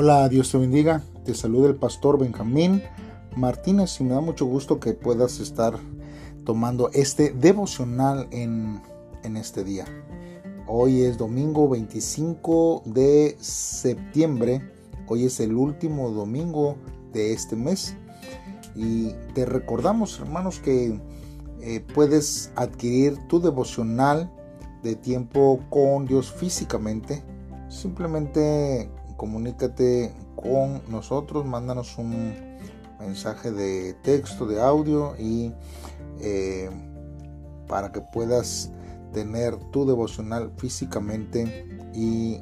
Hola, Dios te bendiga. Te saluda el pastor Benjamín Martínez y me da mucho gusto que puedas estar tomando este devocional en, en este día. Hoy es domingo 25 de septiembre. Hoy es el último domingo de este mes. Y te recordamos, hermanos, que eh, puedes adquirir tu devocional de tiempo con Dios físicamente. Simplemente comunícate con nosotros, mándanos un mensaje de texto, de audio y eh, para que puedas tener tu devocional físicamente y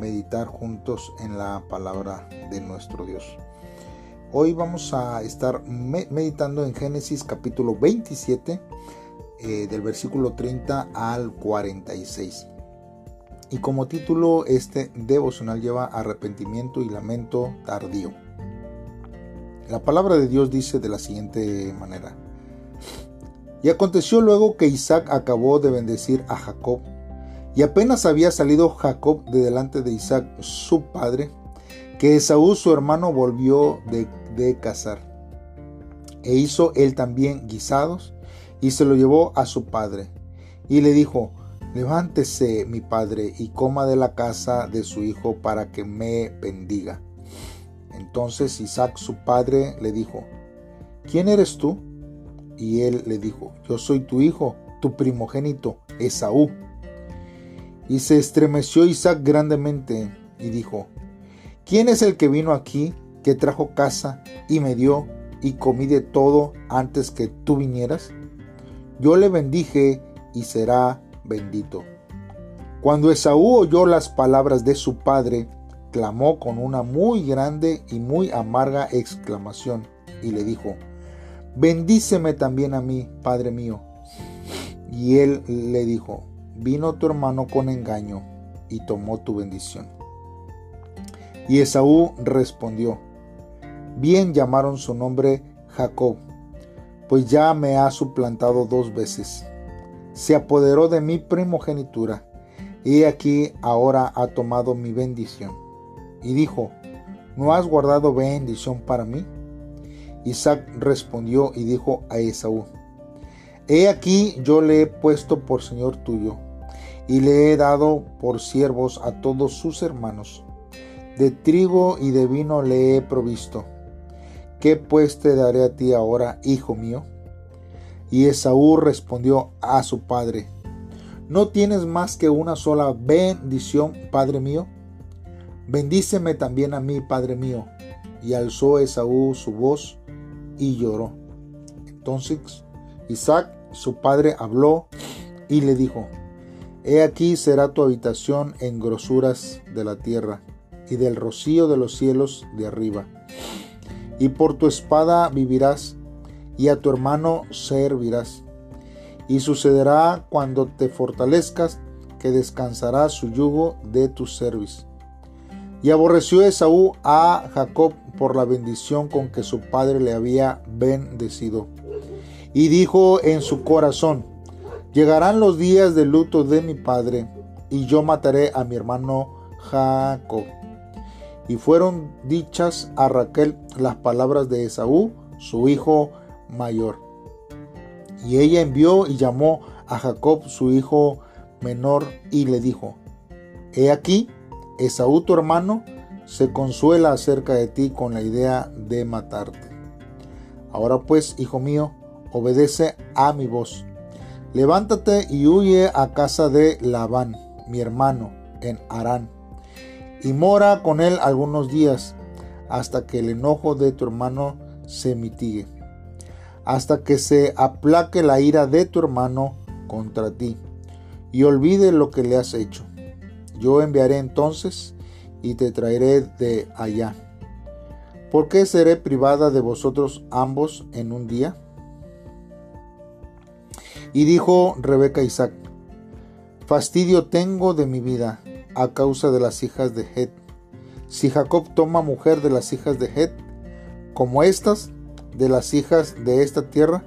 meditar juntos en la palabra de nuestro Dios. Hoy vamos a estar meditando en Génesis capítulo 27 eh, del versículo 30 al 46. Y como título, este devocional lleva arrepentimiento y lamento tardío. La palabra de Dios dice de la siguiente manera. Y aconteció luego que Isaac acabó de bendecir a Jacob, y apenas había salido Jacob de delante de Isaac, su padre, que Esaú su hermano volvió de, de cazar. E hizo él también guisados, y se lo llevó a su padre, y le dijo, Levántese, mi padre, y coma de la casa de su hijo para que me bendiga. Entonces Isaac su padre le dijo, ¿quién eres tú? Y él le dijo, yo soy tu hijo, tu primogénito, Esaú. Y se estremeció Isaac grandemente y dijo, ¿quién es el que vino aquí, que trajo casa y me dio y comí de todo antes que tú vinieras? Yo le bendije y será bendito. Cuando Esaú oyó las palabras de su padre, clamó con una muy grande y muy amarga exclamación y le dijo, Bendíceme también a mí, Padre mío. Y él le dijo, vino tu hermano con engaño y tomó tu bendición. Y Esaú respondió, bien llamaron su nombre Jacob, pues ya me ha suplantado dos veces se apoderó de mi primogenitura, y aquí ahora ha tomado mi bendición. Y dijo, ¿no has guardado bendición para mí? Isaac respondió y dijo a Esaú, He aquí yo le he puesto por Señor tuyo, y le he dado por siervos a todos sus hermanos. De trigo y de vino le he provisto. ¿Qué pues te daré a ti ahora, hijo mío? Y Esaú respondió a su padre, ¿no tienes más que una sola bendición, padre mío? Bendíceme también a mí, padre mío. Y alzó Esaú su voz y lloró. Entonces Isaac, su padre, habló y le dijo, He aquí será tu habitación en grosuras de la tierra y del rocío de los cielos de arriba. Y por tu espada vivirás y a tu hermano servirás. Y sucederá cuando te fortalezcas que descansará su yugo de tu servicio. Y aborreció Esaú a Jacob por la bendición con que su padre le había bendecido. Y dijo en su corazón, llegarán los días de luto de mi padre, y yo mataré a mi hermano Jacob. Y fueron dichas a Raquel las palabras de Esaú, su hijo mayor. Y ella envió y llamó a Jacob su hijo menor y le dijo, He aquí, Esaú tu hermano se consuela acerca de ti con la idea de matarte. Ahora pues, hijo mío, obedece a mi voz. Levántate y huye a casa de Labán, mi hermano, en Harán, y mora con él algunos días, hasta que el enojo de tu hermano se mitigue hasta que se aplaque la ira de tu hermano contra ti y olvide lo que le has hecho. Yo enviaré entonces y te traeré de allá. ¿Por qué seré privada de vosotros ambos en un día? Y dijo Rebeca Isaac, Fastidio tengo de mi vida a causa de las hijas de Het. Si Jacob toma mujer de las hijas de Het, como estas, de las hijas de esta tierra?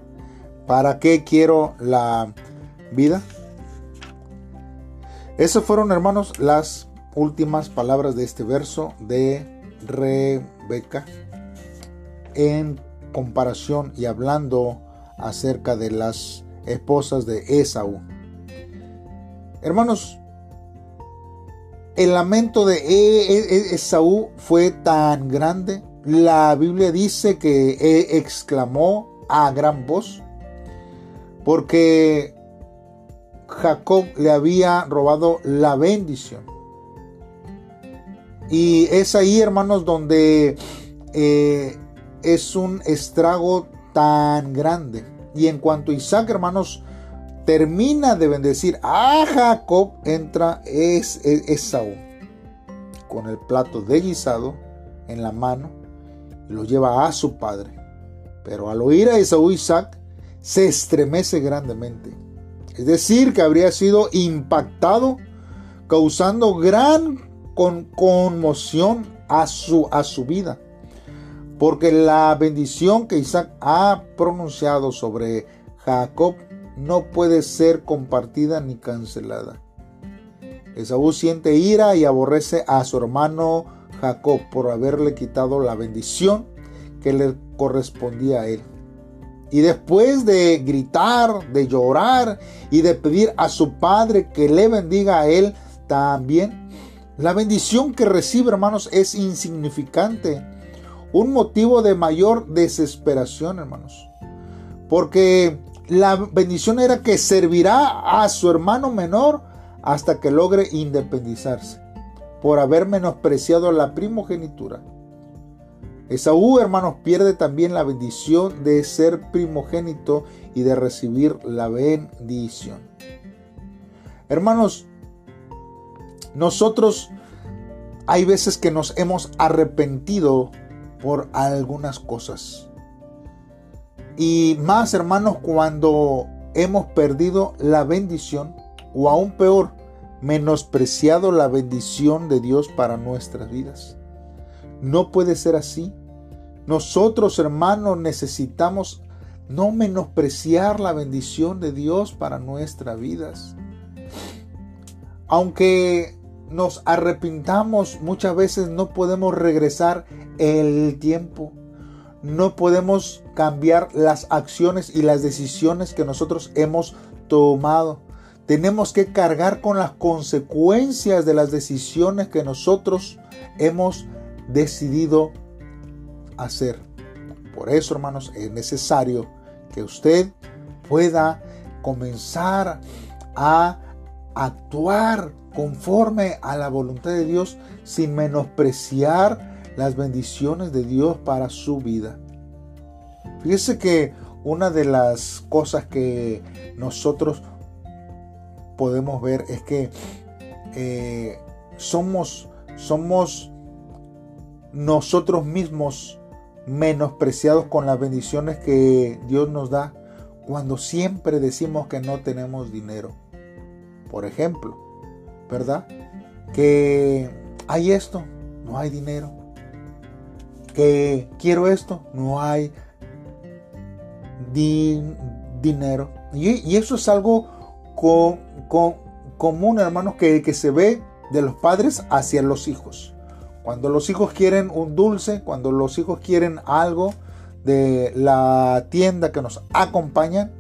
¿Para qué quiero la vida? Esas fueron, hermanos, las últimas palabras de este verso de Rebeca en comparación y hablando acerca de las esposas de Esaú. Hermanos, el lamento de e, e, Esaú fue tan grande. La Biblia dice que exclamó a gran voz porque Jacob le había robado la bendición. Y es ahí, hermanos, donde eh, es un estrago tan grande. Y en cuanto Isaac, hermanos, termina de bendecir a Jacob, entra es, Esaú con el plato de guisado en la mano lo lleva a su padre. Pero al oír a Esaú, Isaac se estremece grandemente. Es decir, que habría sido impactado, causando gran conmoción a su, a su vida. Porque la bendición que Isaac ha pronunciado sobre Jacob no puede ser compartida ni cancelada. Esaú siente ira y aborrece a su hermano Jacob por haberle quitado la bendición que le correspondía a él. Y después de gritar, de llorar y de pedir a su padre que le bendiga a él también, la bendición que recibe, hermanos, es insignificante. Un motivo de mayor desesperación, hermanos. Porque la bendición era que servirá a su hermano menor hasta que logre independizarse, por haber menospreciado la primogenitura. Esaú, hermanos, pierde también la bendición de ser primogénito y de recibir la bendición. Hermanos, nosotros hay veces que nos hemos arrepentido por algunas cosas. Y más, hermanos, cuando hemos perdido la bendición, o aún peor, menospreciado la bendición de Dios para nuestras vidas. No puede ser así. Nosotros, hermanos, necesitamos no menospreciar la bendición de Dios para nuestras vidas. Aunque nos arrepintamos, muchas veces no podemos regresar el tiempo. No podemos cambiar las acciones y las decisiones que nosotros hemos tomado. Tenemos que cargar con las consecuencias de las decisiones que nosotros hemos decidido hacer. Por eso, hermanos, es necesario que usted pueda comenzar a actuar conforme a la voluntad de Dios sin menospreciar las bendiciones de Dios para su vida. Fíjese que una de las cosas que nosotros podemos ver es que eh, somos, somos nosotros mismos menospreciados con las bendiciones que Dios nos da cuando siempre decimos que no tenemos dinero. Por ejemplo, ¿verdad? Que hay esto, no hay dinero. Que quiero esto, no hay dinero. Y, eso es algo común, hermanos, que, que se ve de los padres hacia los hijos. Cuando los hijos quieren un dulce, cuando los hijos quieren algo de la tienda que nos acompaña,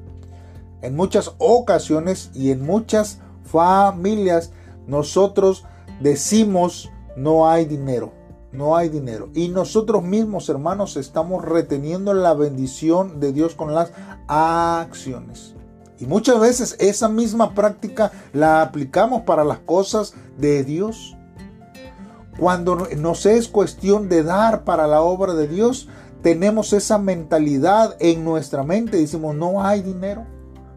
en muchas ocasiones y en muchas familias nosotros decimos no hay dinero, no hay dinero. Y nosotros mismos, hermanos, estamos reteniendo la bendición de Dios con las acciones. Y muchas veces esa misma práctica la aplicamos para las cosas de Dios. Cuando nos es cuestión de dar para la obra de Dios, tenemos esa mentalidad en nuestra mente. Decimos, no hay dinero,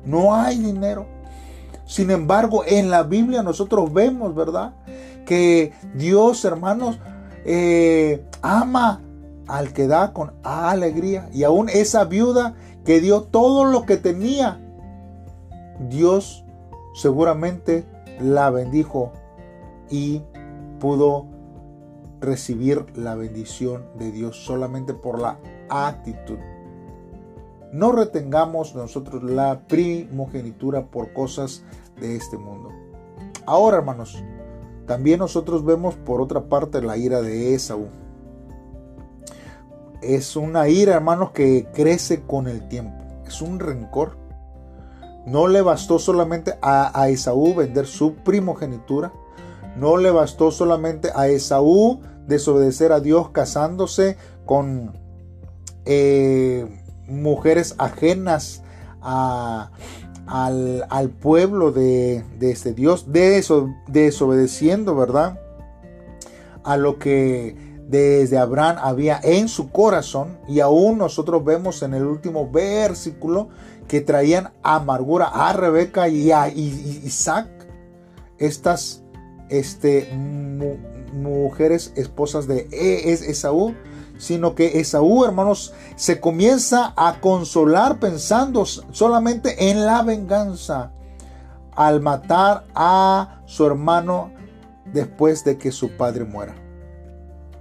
no hay dinero. Sin embargo, en la Biblia nosotros vemos, ¿verdad? Que Dios, hermanos, eh, ama al que da con alegría. Y aún esa viuda que dio todo lo que tenía, Dios seguramente la bendijo y pudo recibir la bendición de Dios solamente por la actitud. No retengamos nosotros la primogenitura por cosas de este mundo. Ahora, hermanos, también nosotros vemos por otra parte la ira de Esaú. es una ira, hermanos, que crece con el tiempo. Es un rencor. No le bastó solamente a, Esaú vender su primogenitura. No le bastó solamente a Esaú desobedecer a Dios casándose con eh, mujeres ajenas al, pueblo de, este Dios, desobedeciendo, ¿verdad? A lo que desde Abraham había en su corazón y aún nosotros vemos en el último versículo que traían amargura a Rebeca y a Isaac, estas este, mujeres esposas de e, Esaú, sino que Esaú, hermanos, se comienza a consolar pensando solamente en la venganza al matar a su hermano después de que su padre muera.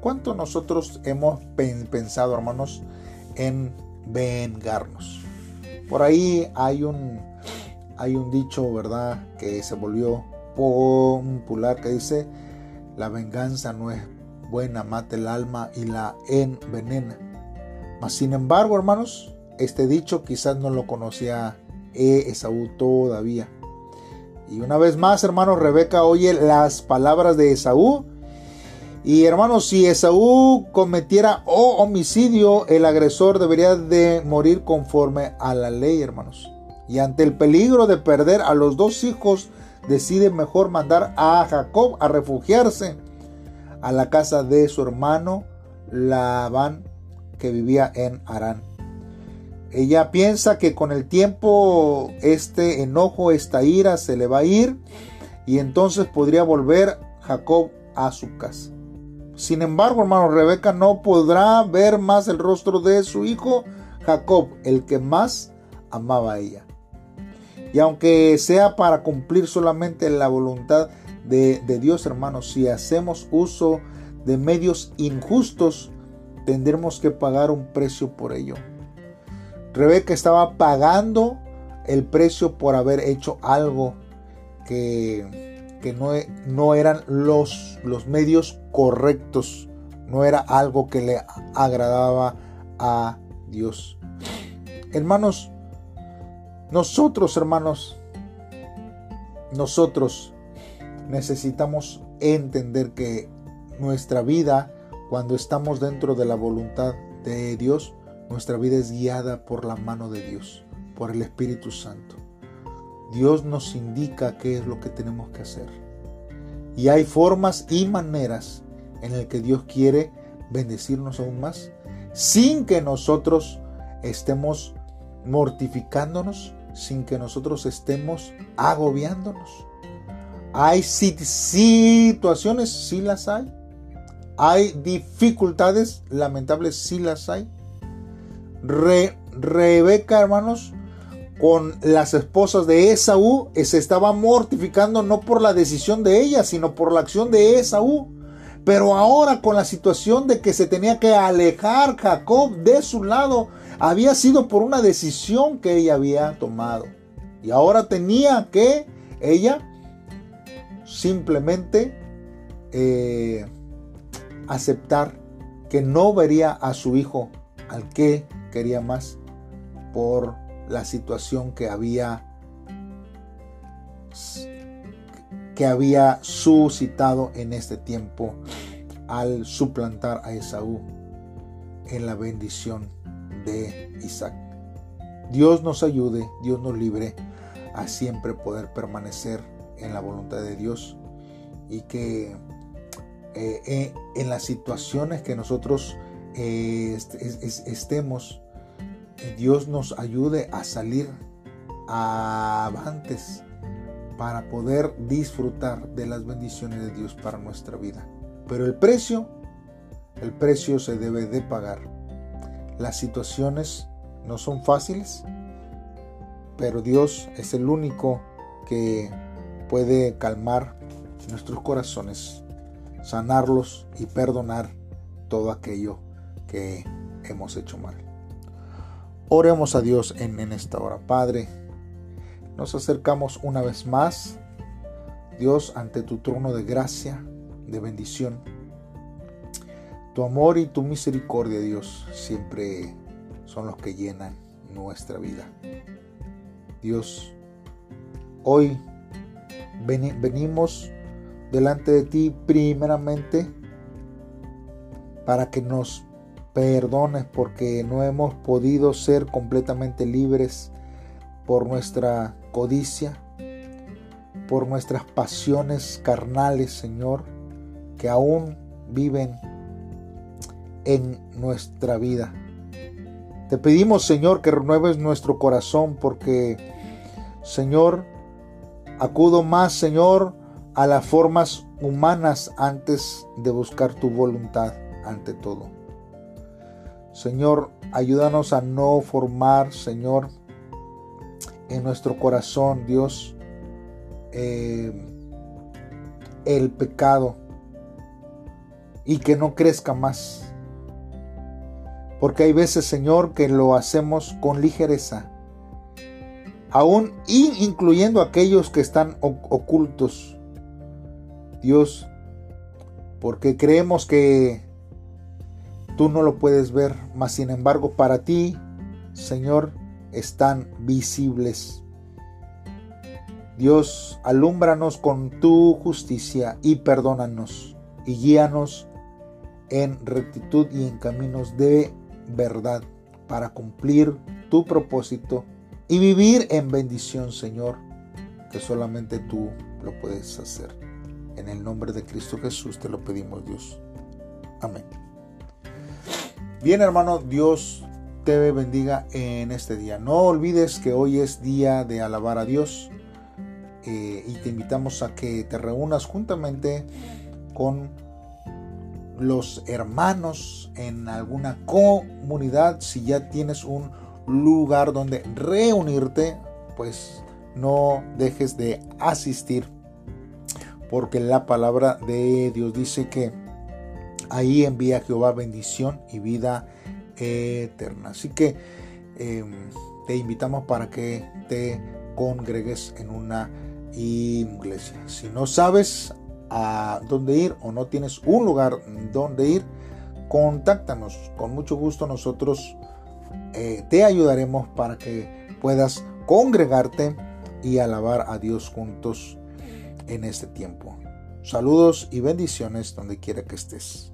¿Cuánto nosotros hemos pensado, hermanos, en vengarnos? Por ahí hay un, hay un dicho, ¿verdad?, que se volvió popular que dice, la venganza no es buena, mata el alma y la envenena. Mas sin embargo, hermanos, este dicho quizás no lo conocía Esaú todavía. Y una vez más, hermanos, Rebeca oye las palabras de Esaú y hermanos, si Esaú cometiera homicidio, el agresor debería de morir conforme a la ley, hermanos. Y ante el peligro de perder a los dos hijos, decide mejor mandar a Jacob a refugiarse a la casa de su hermano Labán, que vivía en Arán. Ella piensa que con el tiempo este enojo, esta ira se le va a ir y entonces podría volver Jacob a su casa. Sin embargo, hermano, Rebeca no podrá ver más el rostro de su hijo Jacob, el que más amaba a ella. Y aunque sea para cumplir solamente la voluntad de, Dios, hermanos, si hacemos uso de medios injustos, tendremos que pagar un precio por ello. Rebeca estaba pagando el precio por haber hecho algo que que no, e, no eran los, los medios correctos, no era algo que le agradaba a Dios. Hermanos, nosotros, hermanos, nosotros necesitamos entender que nuestra vida, cuando estamos dentro de la voluntad de Dios, nuestra vida es guiada por la mano de Dios, por el Espíritu Santo. Dios nos indica qué es lo que tenemos que hacer. Y hay formas y maneras en las que Dios quiere bendecirnos aún más sin que nosotros estemos mortificándonos, sin que nosotros estemos agobiándonos. Hay situaciones, sí las hay. Hay dificultades lamentables, sí las hay. Rebeca, hermanos, con las esposas de Esaú eh, se estaba mortificando no por la decisión de ella, sino por la acción de Esaú. Pero ahora con la situación de que se tenía que alejar Jacob de su lado, había sido por una decisión que ella había tomado. Y ahora tenía que ella simplemente eh, aceptar que no vería a su hijo al que quería más por la situación que había que había suscitado en este tiempo al suplantar a Esaú en la bendición de Isaac. Dios nos ayude, Dios nos libre a siempre poder permanecer en la voluntad de Dios y que eh, eh, en las situaciones que nosotros eh, estemos Dios nos ayude a salir avantes para poder disfrutar de las bendiciones de Dios para nuestra vida. Pero el precio, el precio se debe de pagar. Las situaciones no son fáciles, pero Dios es el único que puede calmar nuestros corazones, sanarlos y perdonar todo aquello que hemos hecho mal. Oremos a Dios en, esta hora. Padre, nos acercamos una vez más, Dios, ante tu trono de gracia, de bendición. Tu amor y tu misericordia, Dios, siempre son los que llenan nuestra vida. Dios, hoy venimos delante de ti primeramente para que nos perdones porque no hemos podido ser completamente libres por nuestra codicia, por nuestras pasiones carnales, Señor, que aún viven en nuestra vida. Te pedimos, Señor, que renueves nuestro corazón porque, Señor, acudo más, Señor, a las formas humanas antes de buscar tu voluntad ante todo. Señor, ayúdanos a no formar, Señor, en nuestro corazón, Dios, eh, el pecado y que no crezca más. Porque hay veces, Señor, que lo hacemos con ligereza, aún incluyendo aquellos que están ocultos. Dios, porque creemos que tú no lo puedes ver, mas sin embargo para ti, Señor, están visibles. Dios, alúmbranos con tu justicia y perdónanos y guíanos en rectitud y en caminos de verdad para cumplir tu propósito y vivir en bendición, Señor, que solamente tú lo puedes hacer. En el nombre de Cristo Jesús te lo pedimos, Dios. Amén. Bien, hermano, Dios te bendiga en este día. No olvides que hoy es día de alabar a Dios eh, y te invitamos a que te reúnas juntamente con los hermanos en alguna comunidad. Si ya tienes un lugar donde reunirte, pues no dejes de asistir. Porque la palabra de Dios dice que ahí envía Jehová bendición y vida eterna. Así que em, te invitamos para que te congregues en una iglesia. Si no sabes a dónde ir o no tienes un lugar donde ir, contáctanos. Con mucho gusto nosotros eh, te ayudaremos para que puedas congregarte y alabar a Dios juntos en este tiempo. Saludos y bendiciones donde quiera que estés.